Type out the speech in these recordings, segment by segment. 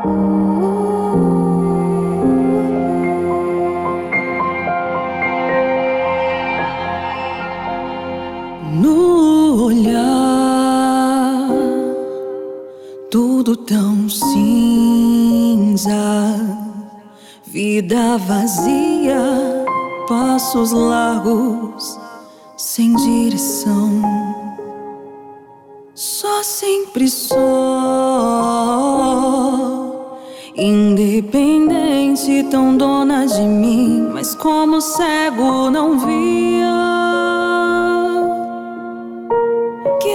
No olhar, tudo tão cinza, vida vazia, passos largos, sem direção, só sempre só,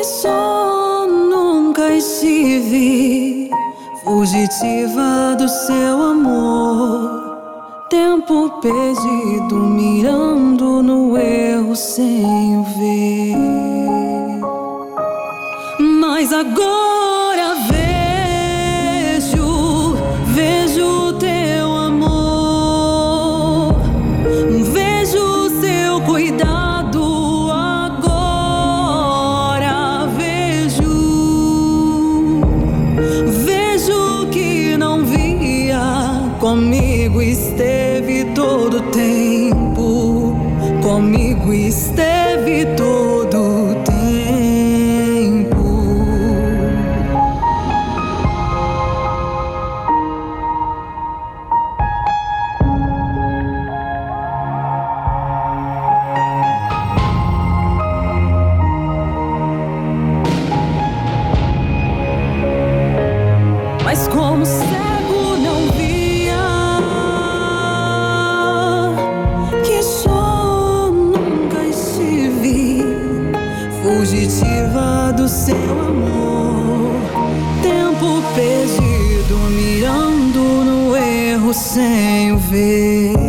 só nunca estive fugitiva do seu amor. Tempo perdido, mirando no erro sem ver. Mas agora Mas como cego não via que só nunca estive fugitiva do seu amor. Tempo perdido, mirando no erro sem o ver.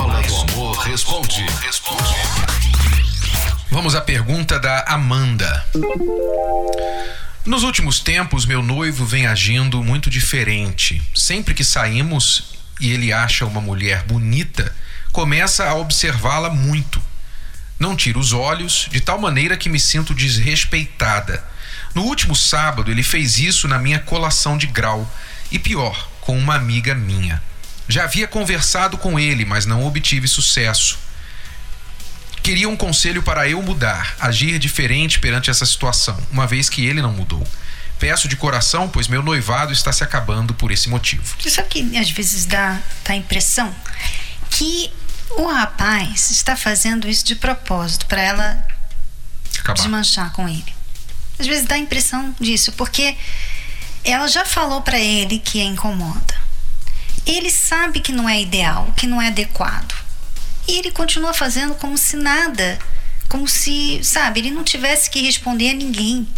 Escola do Amor Responde. Responde. Vamos à pergunta da Amanda. Nos últimos tempos, meu noivo vem agindo muito diferente. Sempre que saímos e ele acha uma mulher bonita, começa a observá-la muito. Não tira os olhos, de tal maneira que me sinto desrespeitada. No último sábado, ele fez isso na minha colação de grau e pior, com uma amiga minha. Já havia conversado com ele, mas não obtive sucesso. Queria um conselho para eu mudar, agir diferente perante essa situação, uma vez que ele não mudou. Peço de coração, pois meu noivado está se acabando por esse motivo. Você sabe que às vezes dá, dá a impressão que o rapaz está fazendo isso de propósito para ela Acabar. desmanchar com ele. Às vezes dá a impressão disso, porque ela já falou para ele que a incomoda. Ele sabe que não é ideal, que não é adequado. E ele continua fazendo como se nada, como se, sabe, ele não tivesse que responder a ninguém,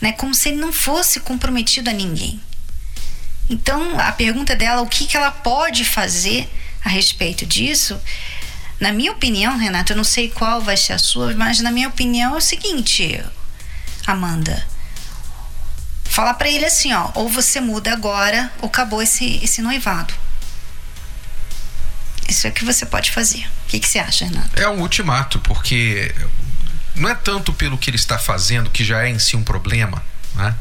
né? Como se ele não fosse comprometido a ninguém. Então, a pergunta dela, o que, que ela pode fazer a respeito disso? Na minha opinião, Renata, eu não sei qual vai ser a sua, mas na minha opinião é o seguinte, Amanda. Falar para ele assim, ó, ou você muda agora, ou acabou esse, esse noivado. Isso é o que você pode fazer. O que, que você acha, Renato? É um ultimato, porque não é tanto pelo que ele está fazendo, que já é em si um problema, né?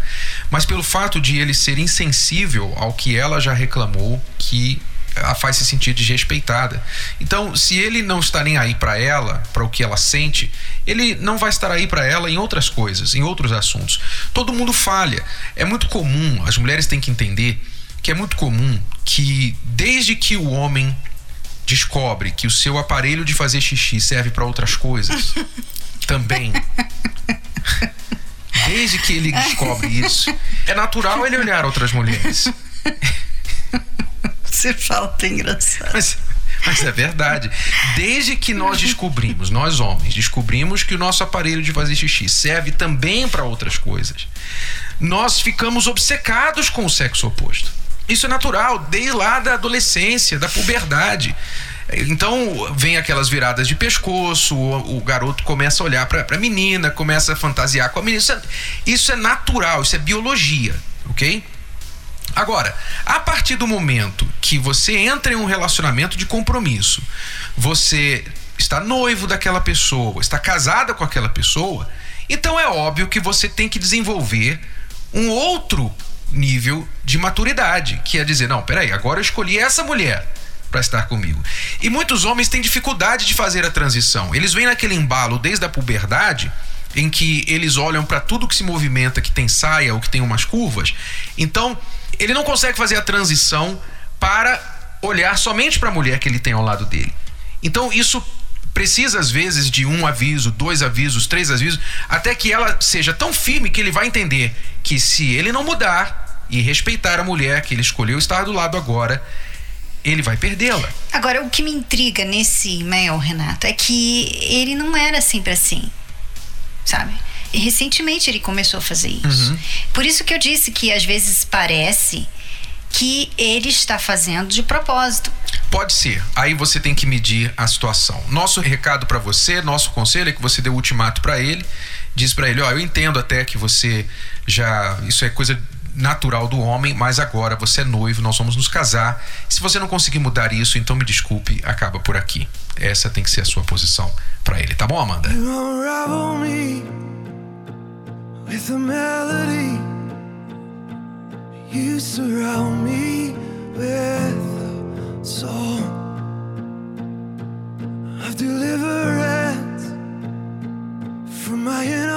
mas pelo fato de ele ser insensível ao que ela já reclamou que a faz se sentir desrespeitada. Então, se ele não está nem aí para ela, para o que ela sente, ele não vai estar aí para ela em outras coisas, em outros assuntos. Todo mundo falha. É muito comum, as mulheres têm que entender que é muito comum que desde que o homem descobre que o seu aparelho de fazer xixi serve para outras coisas, também desde que ele descobre isso, é natural ele olhar outras mulheres. Você fala tão engraçado. Mas, mas é verdade. Desde que nós descobrimos, nós homens, descobrimos que o nosso aparelho de fazer xixi serve também para outras coisas, nós ficamos obcecados com o sexo oposto. Isso é natural, desde lá da adolescência, da puberdade. Então vem aquelas viradas de pescoço, o, o garoto começa a olhar para a menina, começa a fantasiar com a menina. Isso é, isso é natural, isso é biologia, ok? Agora, a partir do momento que você entra em um relacionamento de compromisso, você está noivo daquela pessoa, está casada com aquela pessoa, então é óbvio que você tem que desenvolver um outro nível de maturidade, que é dizer, não, peraí, agora eu escolhi essa mulher para estar comigo. E muitos homens têm dificuldade de fazer a transição. Eles vêm naquele embalo desde a puberdade, em que eles olham para tudo que se movimenta, que tem saia ou que tem umas curvas. Então, ele não consegue fazer a transição para olhar somente para a mulher que ele tem ao lado dele. Então, isso precisa às vezes de um aviso, dois avisos, três avisos, até que ela seja tão firme que ele vai entender que se ele não mudar e respeitar a mulher que ele escolheu estar do lado agora, ele vai perdê-la. Agora, o que me intriga nesse e-mail, Renato, é que ele não era sempre assim, sabe? Recentemente ele começou a fazer isso. Uhum. Por isso que eu disse que às vezes parece que ele está fazendo de propósito. Pode ser. Aí você tem que medir a situação. Nosso recado para você, nosso conselho é que você dê o ultimato para ele, diz para ele, ó, eu entendo até que você já isso é coisa natural do homem, mas agora você é noivo, nós vamos nos casar. Se você não conseguir mudar isso, então me desculpe, acaba por aqui. Essa tem que ser a sua posição para ele, tá bom, Amanda? me with a melody. You surround me with a song of deliverance from my enemies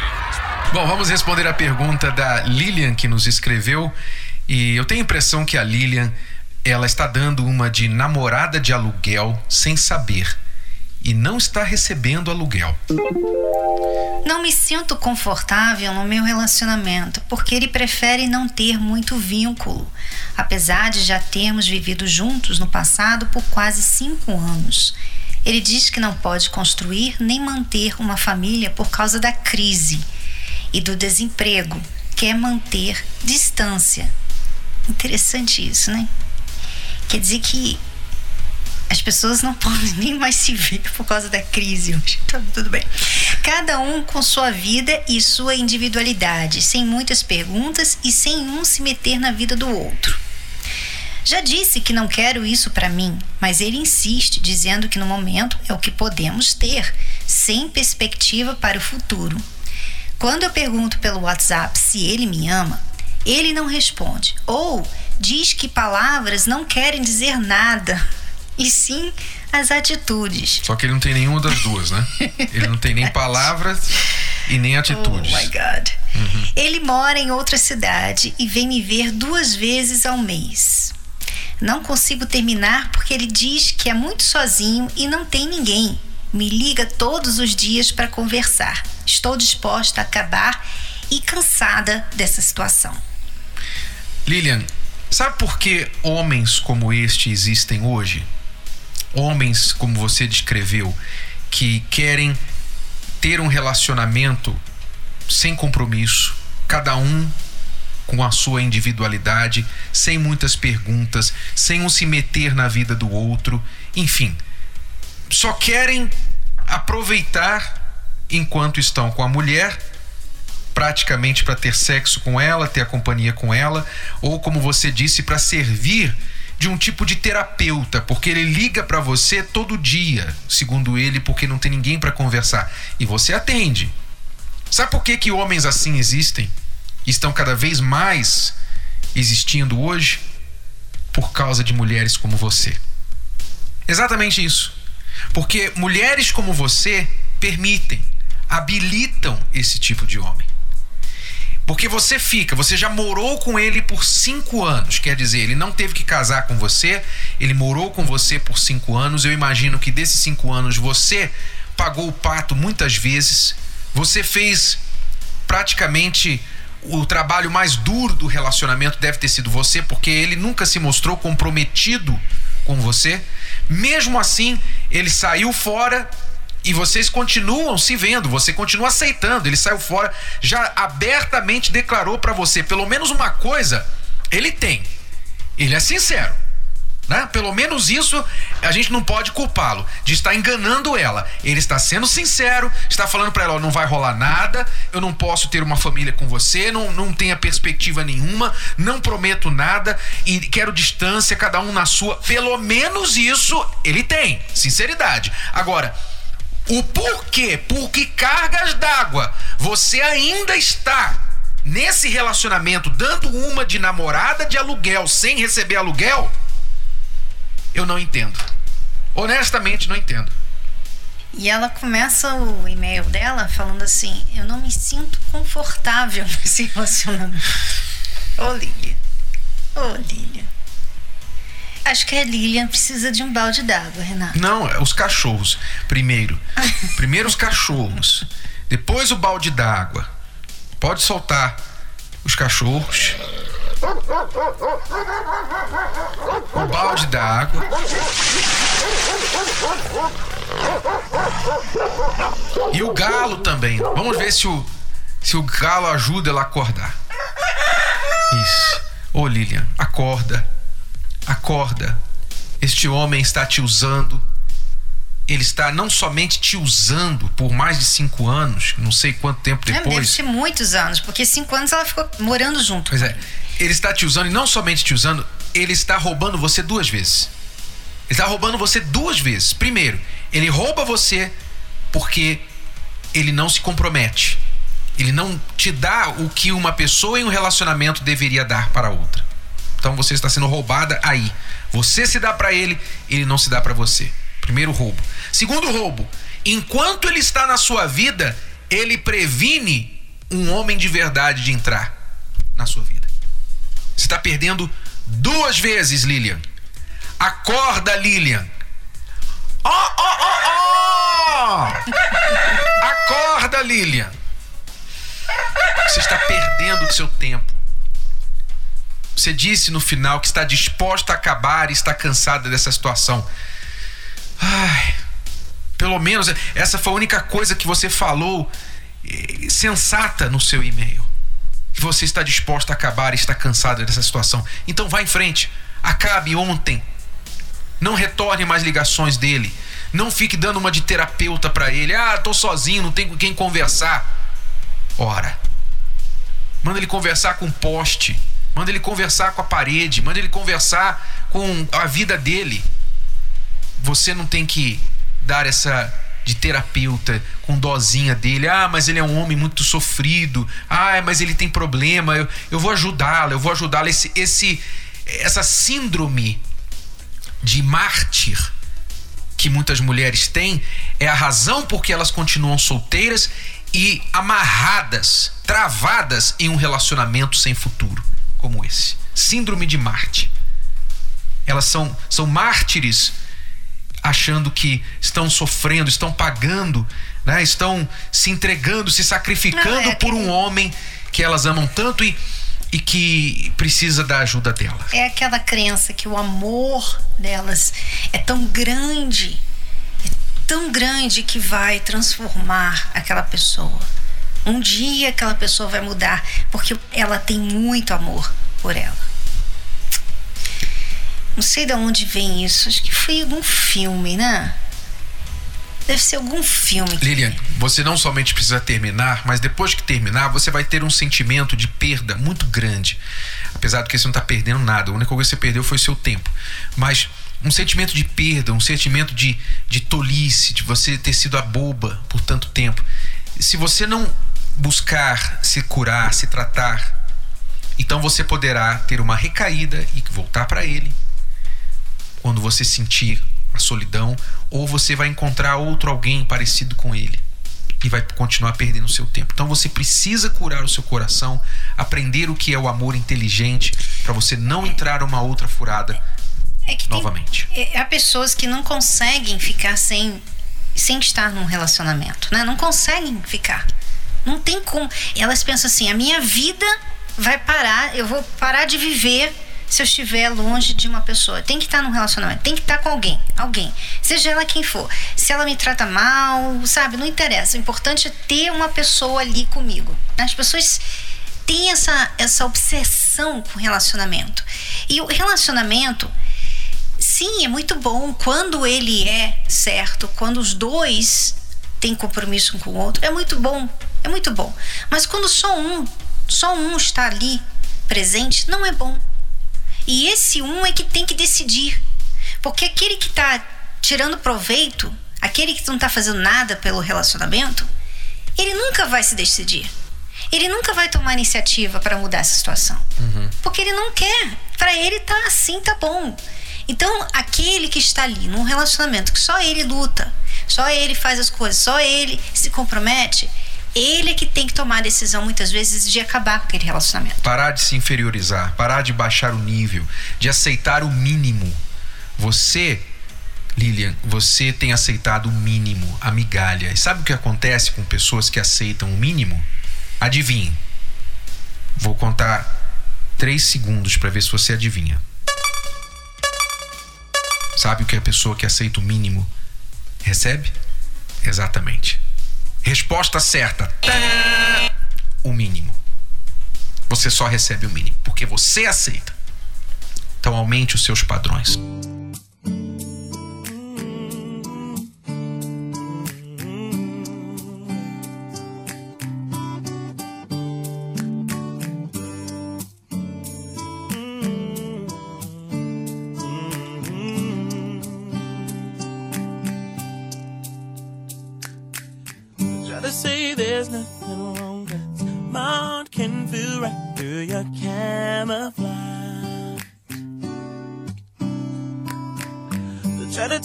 Bom, vamos responder a pergunta da Lilian que nos escreveu. E eu tenho a impressão que a Lilian ela está dando uma de namorada de aluguel sem saber e não está recebendo aluguel. Não me sinto confortável no meu relacionamento porque ele prefere não ter muito vínculo, apesar de já termos vivido juntos no passado por quase cinco anos. Ele diz que não pode construir nem manter uma família por causa da crise e do desemprego, quer manter distância. Interessante isso, né? Quer dizer que as pessoas não podem nem mais se ver por causa da crise hoje. Tá tudo bem. Cada um com sua vida e sua individualidade, sem muitas perguntas e sem um se meter na vida do outro. Já disse que não quero isso para mim, mas ele insiste, dizendo que no momento é o que podemos ter, sem perspectiva para o futuro. Quando eu pergunto pelo WhatsApp se ele me ama, ele não responde ou diz que palavras não querem dizer nada e sim as atitudes. Só que ele não tem nenhuma das duas, né? Ele não tem nem palavras e nem atitudes. Oh my God. Ele mora em outra cidade e vem me ver duas vezes ao mês. Não consigo terminar porque ele diz que é muito sozinho e não tem ninguém. Me liga todos os dias para conversar. Estou disposta a acabar e cansada dessa situação. Lilian, sabe por que homens como este existem hoje? Homens como você descreveu, que querem ter um relacionamento sem compromisso, cada um com a sua individualidade, sem muitas perguntas, sem um se meter na vida do outro, enfim, só querem aproveitar enquanto estão com a mulher praticamente para ter sexo com ela, ter a companhia com ela, ou como você disse, para servir de um tipo de terapeuta, porque ele liga para você todo dia, segundo ele, porque não tem ninguém para conversar, e você atende. Sabe por que que homens assim existem? Estão cada vez mais existindo hoje por causa de mulheres como você. Exatamente isso. Porque mulheres como você permitem, habilitam esse tipo de homem. Porque você fica, você já morou com ele por cinco anos, quer dizer, ele não teve que casar com você, ele morou com você por cinco anos. Eu imagino que desses cinco anos você pagou o pato muitas vezes, você fez praticamente o trabalho mais duro do relacionamento deve ter sido você, porque ele nunca se mostrou comprometido com você. Mesmo assim, ele saiu fora e vocês continuam se vendo, você continua aceitando. Ele saiu fora, já abertamente declarou para você pelo menos uma coisa, ele tem. Ele é sincero. Né? Pelo menos isso a gente não pode culpá-lo de estar enganando ela. Ele está sendo sincero, está falando para ela: não vai rolar nada, eu não posso ter uma família com você, não, não tenha perspectiva nenhuma, não prometo nada e quero distância, cada um na sua. Pelo menos isso ele tem, sinceridade. Agora, o porquê, por que cargas d'água você ainda está nesse relacionamento dando uma de namorada de aluguel sem receber aluguel? Eu não entendo. Honestamente, não entendo. E ela começa o e-mail dela falando assim: Eu não me sinto confortável nesse relacionamento. Ô Lilian. Ô Lilian. Acho que a Lilian precisa de um balde d'água, Renato. Não, é os cachorros. Primeiro. Primeiro os cachorros. Depois o balde d'água. Pode soltar os cachorros. O balde d'água. E o galo também. Vamos ver se o, se o galo ajuda ela a acordar. Isso. Ô Lilian, acorda. Acorda. Este homem está te usando. Ele está não somente te usando por mais de cinco anos, não sei quanto tempo É, deve depois. ser muitos anos, porque cinco anos ela ficou morando junto. Pois é. Ele está te usando e não somente te usando, ele está roubando você duas vezes. Ele está roubando você duas vezes. Primeiro, ele rouba você porque ele não se compromete. Ele não te dá o que uma pessoa em um relacionamento deveria dar para outra. Então você está sendo roubada aí. Você se dá para ele, ele não se dá para você. Primeiro roubo. Segundo roubo, Enquanto ele está na sua vida, ele previne um homem de verdade de entrar na sua vida. Você está perdendo duas vezes, Lilian. Acorda, Lilian. Ó, ó, ó, ó! Acorda, Lilian. Você está perdendo o seu tempo. Você disse no final que está disposta a acabar e está cansada dessa situação. Ai, pelo menos essa foi a única coisa que você falou eh, sensata no seu e-mail. Que você está disposta a acabar e está cansada dessa situação. Então vá em frente. Acabe ontem. Não retorne mais ligações dele. Não fique dando uma de terapeuta para ele. Ah, tô sozinho, não tenho com quem conversar. Ora. Manda ele conversar com o poste. Manda ele conversar com a parede. Manda ele conversar com a vida dele. Você não tem que dar essa de terapeuta com dozinha dele. Ah, mas ele é um homem muito sofrido. Ah, mas ele tem problema. Eu, eu vou ajudá-lo, eu vou ajudá-lo. Esse, esse, essa síndrome de mártir que muitas mulheres têm é a razão por que elas continuam solteiras e amarradas, travadas em um relacionamento sem futuro, como esse. Síndrome de Marte. Elas são, são mártires achando que estão sofrendo, estão pagando, né? estão se entregando, se sacrificando Não, é por um homem que elas amam tanto e, e que precisa da ajuda dela. É aquela crença que o amor delas é tão grande, é tão grande que vai transformar aquela pessoa. Um dia aquela pessoa vai mudar, porque ela tem muito amor por ela. Não sei de onde vem isso, acho que foi algum filme, né? Deve ser algum filme. que- Lilian, você não somente precisa terminar, mas depois que terminar, você vai ter um sentimento de perda muito grande. Apesar de que você não está perdendo nada, a única coisa que você perdeu foi seu tempo. Mas um sentimento de perda, um sentimento de, de tolice, de você ter sido a boba por tanto tempo. Se você não buscar se curar, se tratar, então você poderá ter uma recaída e voltar para ele quando você sentir a solidão, ou você vai encontrar outro alguém parecido com ele e vai continuar perdendo o seu tempo. Então você precisa curar o seu coração, aprender o que é o amor inteligente para você não entrar uma outra furada É que tem- novamente. é, há pessoas que não conseguem ficar sem, sem estar num relacionamento, né? Não conseguem ficar. Não tem como. Elas pensam assim: a minha vida vai parar, eu vou parar de viver se eu estiver longe de uma pessoa. Tem que estar num relacionamento, tem que estar com alguém, alguém, seja ela quem for. Se ela me trata mal, sabe, não interessa. O importante é ter uma pessoa ali comigo. As pessoas têm essa, essa obsessão com relacionamento. E o relacionamento Sim, é muito bom quando ele é certo, quando os dois têm compromisso um com o outro. É muito bom, é muito bom. Mas quando só um, só um está ali presente, não é bom. E esse um é que tem que decidir. Porque aquele que está tirando proveito, aquele que não está fazendo nada pelo relacionamento, ele nunca vai se decidir. Ele nunca vai tomar iniciativa para mudar essa situação. Porque ele não quer. Para ele tá assim, tá bom. Então, aquele que está ali num relacionamento que só ele luta, só ele faz as coisas, só ele se compromete, ele é que tem que tomar a decisão muitas vezes de acabar com aquele relacionamento. Parar de se inferiorizar, parar de baixar o nível, de aceitar o mínimo. Você, Lilian, você tem aceitado o mínimo, a migalha. E sabe o que acontece com pessoas que aceitam o mínimo? Adivinhe. Vou contar três segundos para ver se você adivinha. Sabe o que a pessoa que aceita o mínimo recebe? Exatamente. Resposta certa. O mínimo. Você só recebe o mínimo porque você aceita. Então aumente os seus padrões.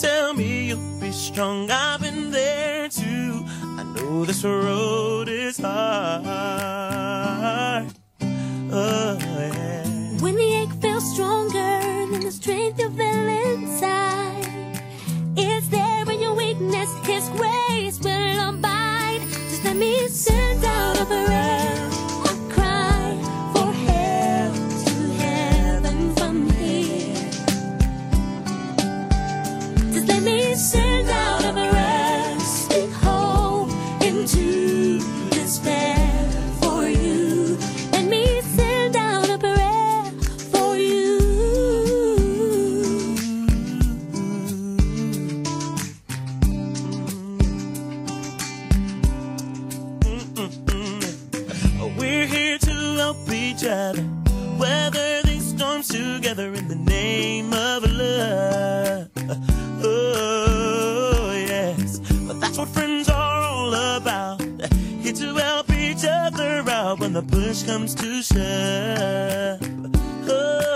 Tell me you'll be strong, I've been there too. I know this road is hard. Oh, yeah. When the ache feels stronger than the strength you feel inside, it's there in your weakness. His grace will abide. Just let me send out a prayer, help each other weather these storms together in the name of love. Oh, yes. But that's what friends are all about. Here to help each other out when the push comes to shove. Oh,